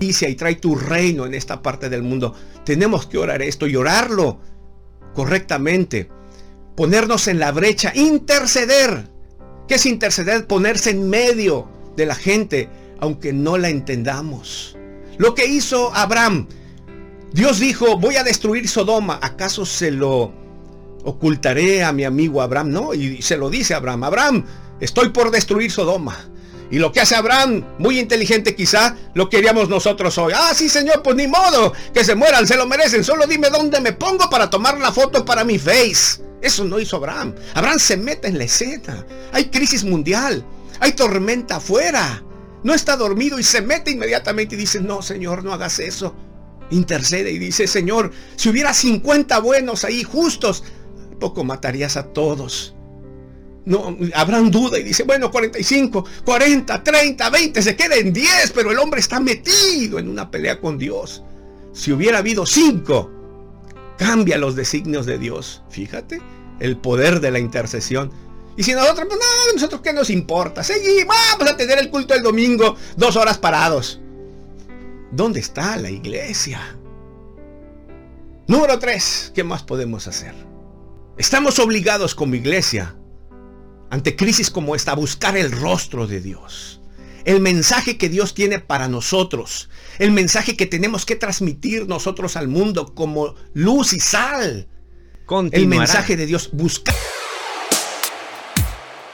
y trae tu reino en esta parte del mundo. Tenemos que orar esto y orarlo correctamente. Ponernos en la brecha, interceder. ¿Qué es interceder? Ponerse en medio de la gente, aunque no la entendamos. Lo que hizo Abraham, Dios dijo, voy a destruir Sodoma. ¿Acaso se lo ocultaré a mi amigo Abraham? No, y se lo dice Abraham. Abraham, estoy por destruir Sodoma. Y lo que hace Abraham, muy inteligente quizá, lo queríamos nosotros hoy. Ah, sí, Señor, pues ni modo, que se mueran, se lo merecen. Solo dime dónde me pongo para tomar la foto para mi face. Eso no hizo Abraham. Abraham se mete en la escena. Hay crisis mundial. Hay tormenta afuera. No está dormido y se mete inmediatamente y dice, no, Señor, no hagas eso. Intercede y dice, Señor, si hubiera 50 buenos ahí, justos, poco matarías a todos. No, Abraham duda y dice, bueno, 45, 40, 30, 20, se queda en 10, pero el hombre está metido en una pelea con Dios. Si hubiera habido 5, cambia los designios de Dios. Fíjate, el poder de la intercesión. Y si nosotros, pues no, nosotros qué nos importa. Seguimos, vamos a tener el culto el domingo, dos horas parados. ¿Dónde está la iglesia? Número 3, ¿qué más podemos hacer? Estamos obligados como iglesia, ante crisis como esta, buscar el rostro de Dios. El mensaje que Dios tiene para nosotros. El mensaje que tenemos que transmitir nosotros al mundo como luz y sal. El mensaje de Dios. Buscar.